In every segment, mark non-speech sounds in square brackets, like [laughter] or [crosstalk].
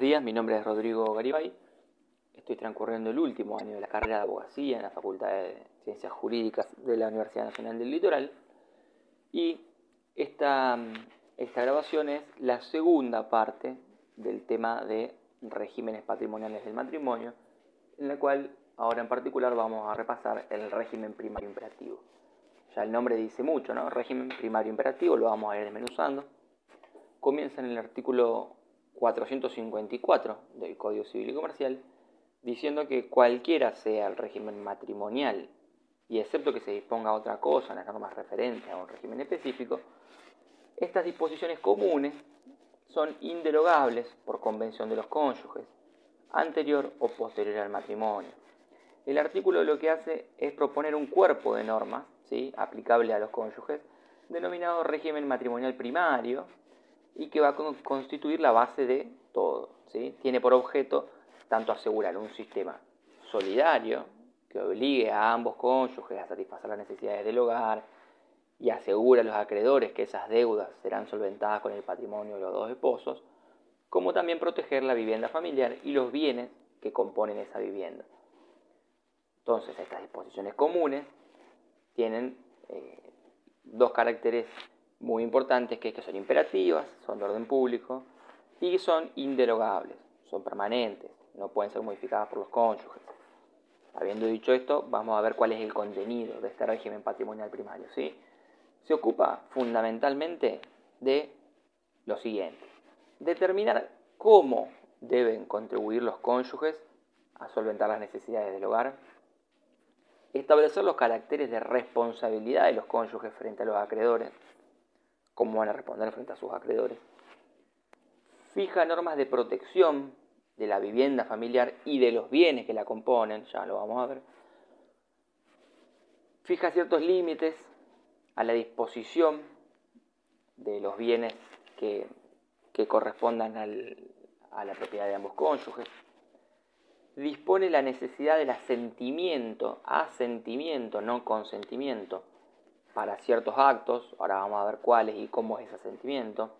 días, mi nombre es Rodrigo Garibay. Estoy transcurriendo el último año de la carrera de abogacía en la Facultad de Ciencias Jurídicas de la Universidad Nacional del Litoral. Y esta, esta grabación es la segunda parte del tema de regímenes patrimoniales del matrimonio, en la cual ahora en particular vamos a repasar el régimen primario imperativo. Ya el nombre dice mucho, ¿no? Régimen primario imperativo, lo vamos a ir desmenuzando. Comienza en el artículo 454 del Código Civil y Comercial, diciendo que cualquiera sea el régimen matrimonial, y excepto que se disponga otra cosa en las normas referentes a un régimen específico, estas disposiciones comunes son inderogables por convención de los cónyuges, anterior o posterior al matrimonio. El artículo lo que hace es proponer un cuerpo de normas ¿sí? aplicable a los cónyuges, denominado régimen matrimonial primario, y que va a constituir la base de todo. ¿sí? Tiene por objeto tanto asegurar un sistema solidario que obligue a ambos cónyuges a satisfacer las necesidades del hogar y asegura a los acreedores que esas deudas serán solventadas con el patrimonio de los dos esposos, como también proteger la vivienda familiar y los bienes que componen esa vivienda. Entonces, estas disposiciones comunes tienen eh, dos caracteres muy importantes que, son imperativas, son de orden público y son inderogables, son permanentes, no pueden ser modificadas por los cónyuges. Habiendo dicho esto, vamos a ver cuál es el contenido de este régimen patrimonial primario. ¿sí? Se ocupa fundamentalmente de lo siguiente, determinar cómo deben contribuir los cónyuges a solventar las necesidades del hogar, establecer los caracteres de responsabilidad de los cónyuges frente a los acreedores, cómo van a responder frente a sus acreedores. Fija normas de protección de la vivienda familiar y de los bienes que la componen, ya lo vamos a ver. Fija ciertos límites a la disposición de los bienes que, correspondan a la propiedad de ambos cónyuges. Dispone la necesidad del asentimiento, asentimiento, no consentimiento, para ciertos actos, ahora vamos a ver cuáles y cómo es ese asentimiento.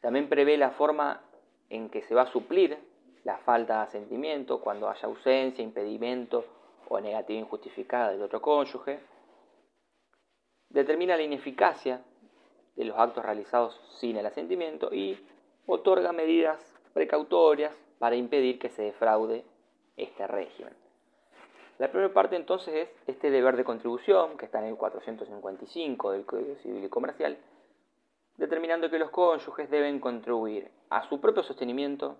También prevé la forma en que se va a suplir la falta de asentimiento cuando haya ausencia, impedimento o negativa injustificada del otro cónyuge. Determina la ineficacia de los actos realizados sin el asentimiento y otorga medidas precautorias para impedir que se defraude este régimen. La primera parte entonces es este deber de contribución, que está en el 455 del Código Civil y Comercial, determinando que los cónyuges deben contribuir a su propio sostenimiento,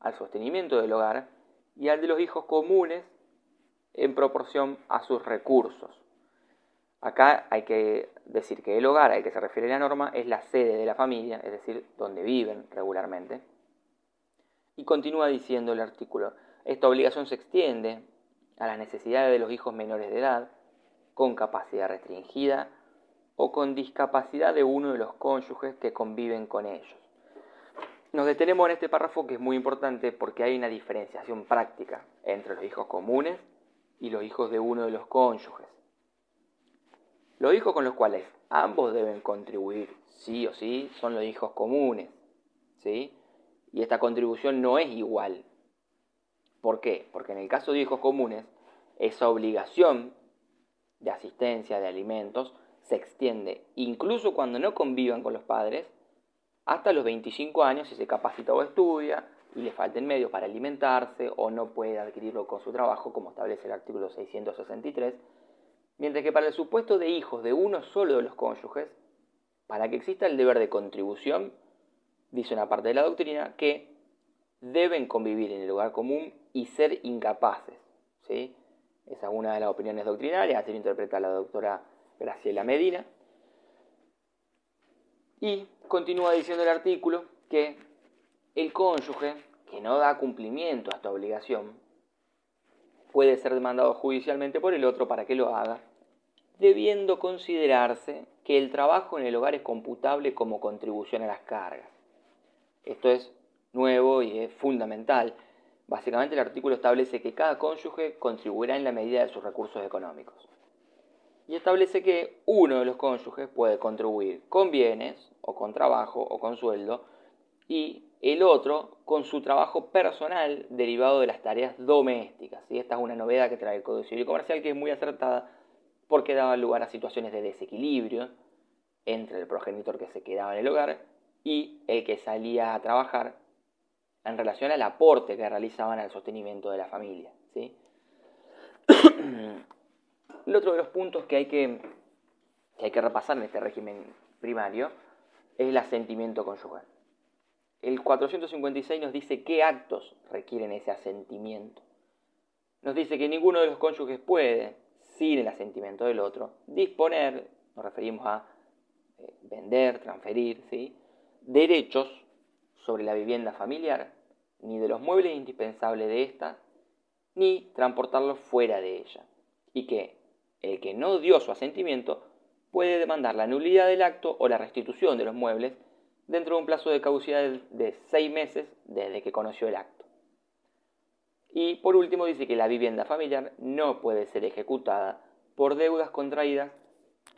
al sostenimiento del hogar y al de los hijos comunes en proporción a sus recursos. Acá hay que decir que el hogar al que se refiere la norma es la sede de la familia, es decir, donde viven regularmente. Y continúa diciendo el artículo, esta obligación se extiende a las necesidades de los hijos menores de edad, con capacidad restringida o con discapacidad de uno de los cónyuges que conviven con ellos. Nos detenemos en este párrafo que es muy importante porque hay una diferenciación práctica entre los hijos comunes y los hijos de uno de los cónyuges. Los hijos con los cuales ambos deben contribuir sí o sí son los hijos comunes, ¿sí? Y esta contribución no es igual ¿Por qué? Porque en el caso de hijos comunes, esa obligación de asistencia de alimentos se extiende, incluso cuando no convivan con los padres, hasta los 25 años si se capacita o estudia y le falten medios para alimentarse o no puede adquirirlo con su trabajo, como establece el artículo 663, mientras que para el supuesto de hijos de uno solo de los cónyuges, para que exista el deber de contribución, dice una parte de la doctrina que deben convivir en el hogar común y ser incapaces. ¿sí? Esa es una de las opiniones doctrinarias, así lo interpreta la doctora Graciela Medina. Y continúa diciendo el artículo que el cónyuge que no da cumplimiento a esta obligación puede ser demandado judicialmente por el otro para que lo haga, debiendo considerarse que el trabajo en el hogar es computable como contribución a las cargas. Esto es nuevo y es fundamental. Básicamente el artículo establece que cada cónyuge contribuirá en la medida de sus recursos económicos. Y establece que uno de los cónyuges puede contribuir con bienes, o con trabajo, o con sueldo, y el otro con su trabajo personal derivado de las tareas domésticas. ¿sí? Esta es una novedad que trae el Código Civil y Comercial que es muy acertada porque daba lugar a situaciones de desequilibrio entre el progenitor que se quedaba en el hogar y el que salía a trabajar en relación al aporte que realizaban al sostenimiento de la familia. ¿sí? [clears throat] el otro de los puntos que hay que, que hay que repasar en este régimen primario es el asentimiento conyugal. El 456 nos dice qué actos requieren ese asentimiento. Nos dice que ninguno de los cónyuges puede, sin el asentimiento del otro, disponer, nos referimos a eh, vender, transferir, ¿sí? derechos sobre la vivienda familiar, ni de los muebles indispensables de ésta, ni transportarlos fuera de ella. Y que el que no dio su asentimiento puede demandar la nulidad del acto o la restitución de los muebles dentro de un plazo de caducidad de seis meses desde que conoció el acto. Y por último dice que la vivienda familiar no puede ser ejecutada por deudas contraídas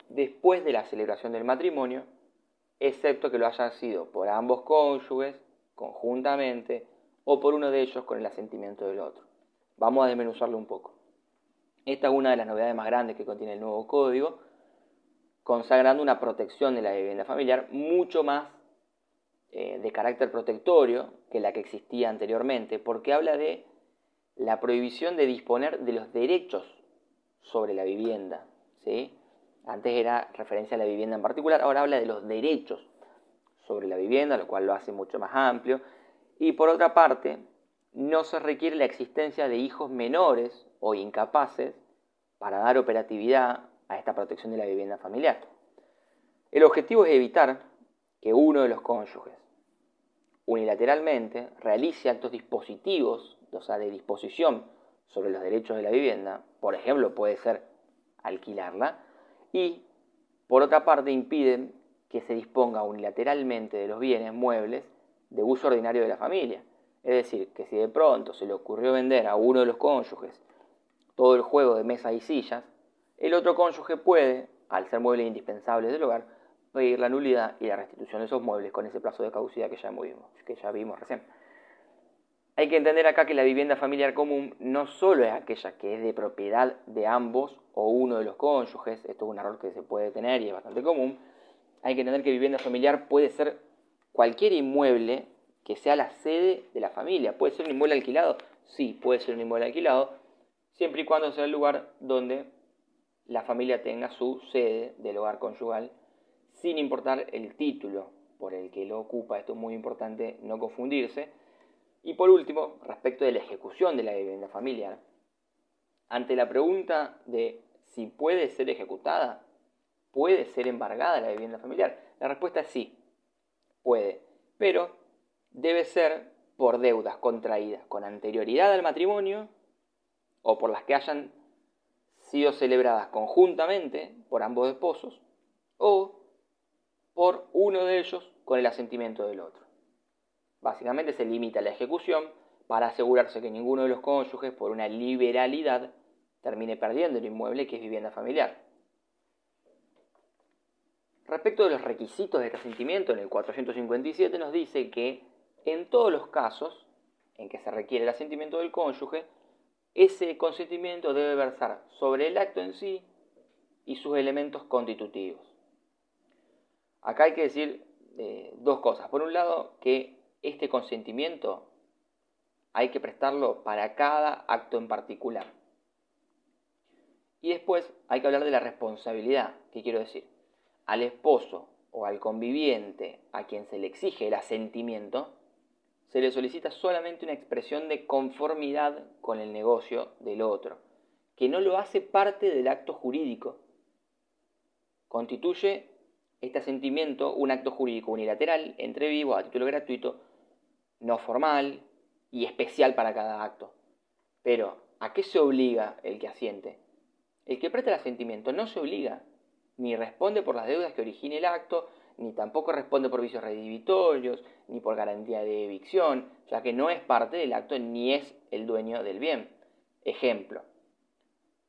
después de la celebración del matrimonio, excepto que lo hayan sido por ambos cónyuges, conjuntamente, o por uno de ellos con el asentimiento del otro. Vamos a desmenuzarlo un poco. Esta es una de las novedades más grandes que contiene el nuevo código, consagrando una protección de la vivienda familiar mucho más eh, de carácter protectorio que la que existía anteriormente, porque habla de la prohibición de disponer de los derechos sobre la vivienda. ¿sí? Antes era referencia a la vivienda en particular, ahora habla de los derechos sobre la vivienda, lo cual lo hace mucho más amplio. Y por otra parte, no se requiere la existencia de hijos menores o incapaces para dar operatividad a esta protección de la vivienda familiar. El objetivo es evitar que uno de los cónyuges unilateralmente realice actos dispositivos, o sea, de disposición sobre los derechos de la vivienda, por ejemplo, puede ser alquilarla, y por otra parte impiden que se disponga unilateralmente de los bienes muebles de uso ordinario de la familia. Es decir, que si de pronto se le ocurrió vender a uno de los cónyuges todo el juego de mesa y sillas, el otro cónyuge puede, al ser muebles indispensables del hogar, pedir la nulidad y la restitución de esos muebles con ese plazo de caducidad que ya que ya vimos recién. Hay que entender acá que la vivienda familiar común no solo es aquella que es de propiedad de ambos o uno de los cónyuges, esto es un error que se puede tener y es bastante común, hay que entender que vivienda familiar puede ser cualquier inmueble que sea la sede de la familia. ¿Puede ser un inmueble alquilado? Sí, puede ser un inmueble alquilado, siempre y cuando sea el lugar donde la familia tenga su sede del hogar conyugal sin importar el título por el que lo ocupa, esto es muy importante no confundirse. Y por último, respecto de la ejecución de la vivienda familiar, ante la pregunta de si puede ser ejecutada, puede ser embargada la vivienda familiar, la respuesta es sí, puede, pero debe ser por deudas contraídas con anterioridad al matrimonio o por las que hayan sido celebradas conjuntamente por ambos esposos o por uno de ellos con el asentimiento del otro. Básicamente se limita la ejecución para asegurarse que ninguno de los cónyuges, por una liberalidad, termine perdiendo el inmueble que es vivienda familiar. Respecto de los requisitos de asentimiento, en el 457 nos dice que en todos los casos en que se requiere el asentimiento del cónyuge, ese consentimiento debe versar sobre el acto en sí y sus elementos constitutivos. Acá hay que decir eh, dos cosas. Por un lado, que este consentimiento hay que prestarlo para cada acto en particular. Y después hay que hablar de la responsabilidad. ¿Qué quiero decir? Al esposo o al conviviente a quien se le exige el asentimiento, se le solicita solamente una expresión de conformidad con el negocio del otro, que no lo hace parte del acto jurídico. Constituye este asentimiento un acto jurídico unilateral entre vivos a título gratuito, no formal y especial para cada acto. Pero, ¿a qué se obliga el que asiente? El que presta el asentimiento no se obliga, ni responde por las deudas que origine el acto, ni tampoco responde por vicios redivitorios, ni por garantía de evicción, ya que no es parte del acto ni es el dueño del bien. Ejemplo,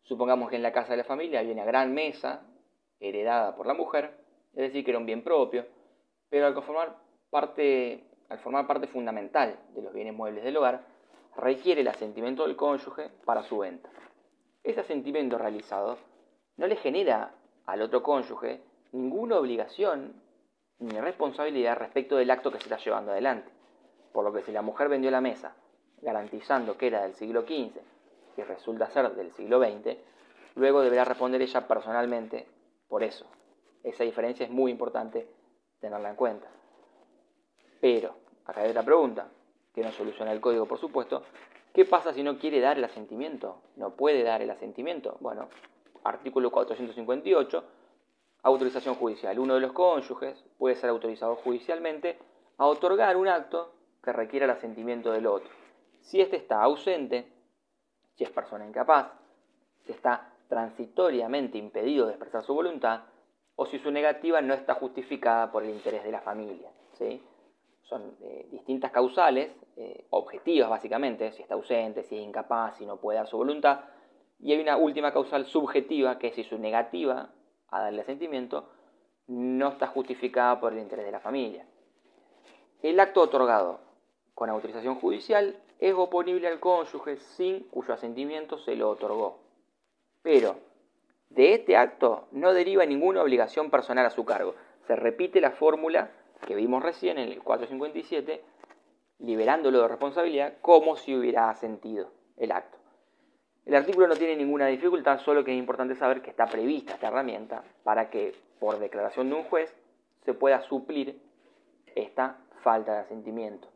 supongamos que en la casa de la familia hay una gran mesa heredada por la mujer, es decir, que era un bien propio, pero al conformar parte al formar parte fundamental de los bienes muebles del hogar, requiere el asentimiento del cónyuge para su venta. Ese asentimiento realizado no le genera al otro cónyuge ninguna obligación ni responsabilidad respecto del acto que se está llevando adelante. Por lo que si la mujer vendió la mesa garantizando que era del siglo XV y resulta ser del siglo XX, luego deberá responder ella personalmente por eso. Esa diferencia es muy importante tenerla en cuenta. Pero, acá hay otra pregunta, que no soluciona el código, por supuesto. ¿Qué pasa si no quiere dar el asentimiento? ¿No puede dar el asentimiento? Bueno, artículo 458, autorización judicial. Uno de los cónyuges puede ser autorizado judicialmente a otorgar un acto que requiera el asentimiento del otro. Si éste está ausente, si es persona incapaz, si está transitoriamente impedido de expresar su voluntad, o si su negativa no está justificada por el interés de la familia. ¿sí? Son eh, distintas causales, eh, objetivas básicamente, si está ausente, si es incapaz, si no puede dar su voluntad, y hay una última causal subjetiva, que es si su negativa a darle asentimiento no está justificada por el interés de la familia. El acto otorgado con autorización judicial es oponible al cónyuge sin cuyo asentimiento se lo otorgó. Pero de este acto no deriva ninguna obligación personal a su cargo. Se repite la fórmula que vimos recién en el 457, liberándolo de responsabilidad como si hubiera asentido el acto. El artículo no tiene ninguna dificultad, solo que es importante saber que está prevista esta herramienta para que, por declaración de un juez, se pueda suplir esta falta de asentimiento.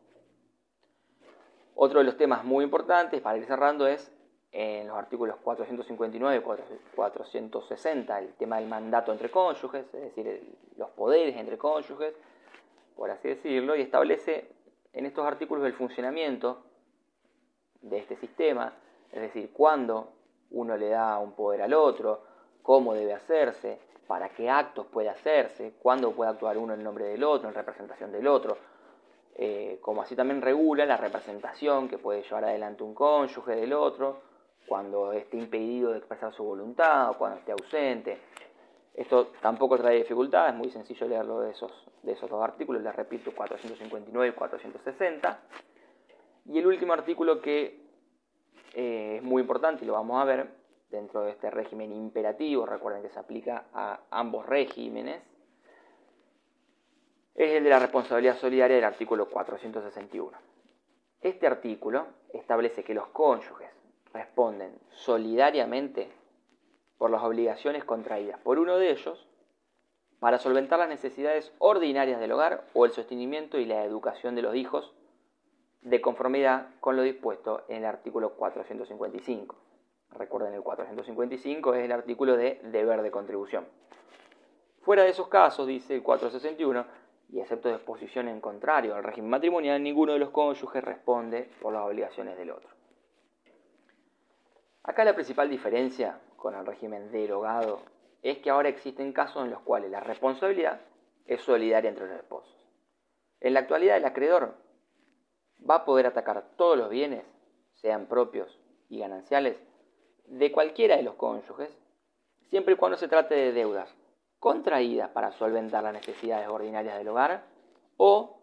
Otro de los temas muy importantes para ir cerrando es en los artículos 459 y 460 el tema del mandato entre cónyuges, es decir, los poderes entre cónyuges, por así decirlo, y establece en estos artículos el funcionamiento de este sistema, es decir, cuándo uno le da un poder al otro, cómo debe hacerse, para qué actos puede hacerse, cuándo puede actuar uno en nombre del otro, en representación del otro, eh, como así también regula la representación que puede llevar adelante un cónyuge del otro, cuando esté impedido de expresar su voluntad o cuando esté ausente. Esto tampoco trae dificultad, es muy sencillo leerlo de esos, de esos dos artículos, les repito, 459 y 460. Y el último artículo que eh, es muy importante y lo vamos a ver dentro de este régimen imperativo, recuerden que se aplica a ambos regímenes, es el de la responsabilidad solidaria del artículo 461. Este artículo establece que los cónyuges responden solidariamente por las obligaciones contraídas por uno de ellos para solventar las necesidades ordinarias del hogar o el sostenimiento y la educación de los hijos de conformidad con lo dispuesto en el artículo 455. Recuerden, el 455 es el artículo de deber de contribución. Fuera de esos casos, dice el 461, y excepto de en contrario al régimen matrimonial, ninguno de los cónyuges responde por las obligaciones del otro. Acá la principal diferencia con el régimen derogado es que ahora existen casos en los cuales la responsabilidad es solidaria entre los esposos. En la actualidad el acreedor va a poder atacar todos los bienes, sean propios y gananciales, de cualquiera de los cónyuges, siempre y cuando se trate de deudas contraídas para solventar las necesidades ordinarias del hogar o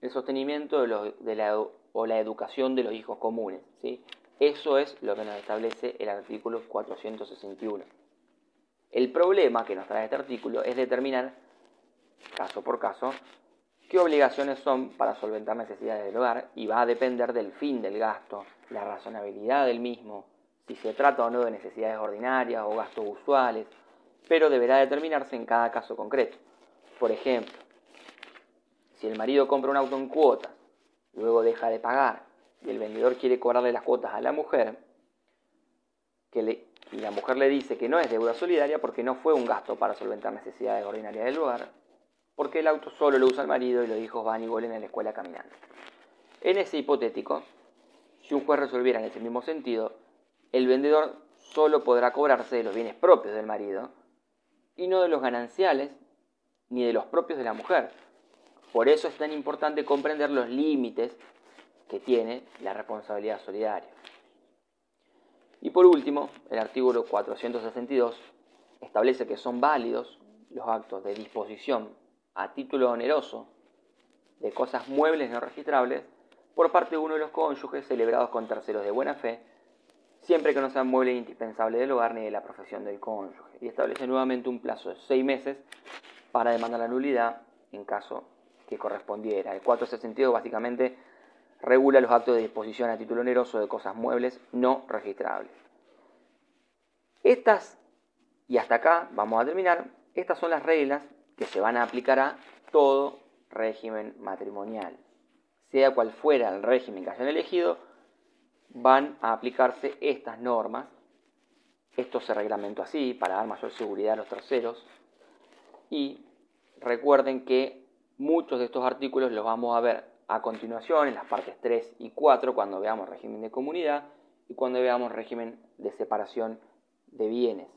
el sostenimiento de, la, o la educación de los hijos comunes. Eso es lo que nos establece el artículo 461. El problema que nos trae este artículo es determinar, caso por caso, qué obligaciones son para solventar necesidades del hogar y va a depender del fin del gasto, la razonabilidad del mismo, si se trata o no de necesidades ordinarias o gastos usuales, pero deberá determinarse en cada caso concreto. Por ejemplo, si el marido compra un auto en cuotas, luego deja de pagar y el vendedor quiere cobrarle las cuotas a la mujer, que y la mujer le dice que no es deuda solidaria porque no fue un gasto para solventar necesidades ordinarias del hogar, porque el auto solo lo usa el marido y los hijos van y vuelven a la escuela caminando. En ese hipotético, si un juez resolviera en ese mismo sentido, el vendedor solo podrá cobrarse de los bienes propios del marido y no de los gananciales ni de los propios de la mujer. Por eso es tan importante comprender los límites que tiene la responsabilidad solidaria. Y por último, el artículo 462 establece que son válidos los actos de disposición a título oneroso de cosas muebles no registrables por parte de uno de los cónyuges celebrados con terceros de buena fe, siempre que no sean muebles indispensables del hogar ni de la profesión del cónyuge. Y establece nuevamente un plazo de seis meses para demandar la nulidad en caso que correspondiera. El 462 básicamente regula los actos de disposición a título oneroso de cosas muebles no registrables. Estas, y hasta acá vamos a terminar, estas son las reglas que se van a aplicar a todo régimen matrimonial. Sea cual fuera el régimen que hayan elegido, van a aplicarse estas normas. Esto se reglamentó así para dar mayor seguridad a los terceros. Y recuerden que muchos de estos artículos los vamos a ver a continuación en las partes 3 y 4 cuando veamos régimen de comunidad y cuando veamos régimen de separación de bienes.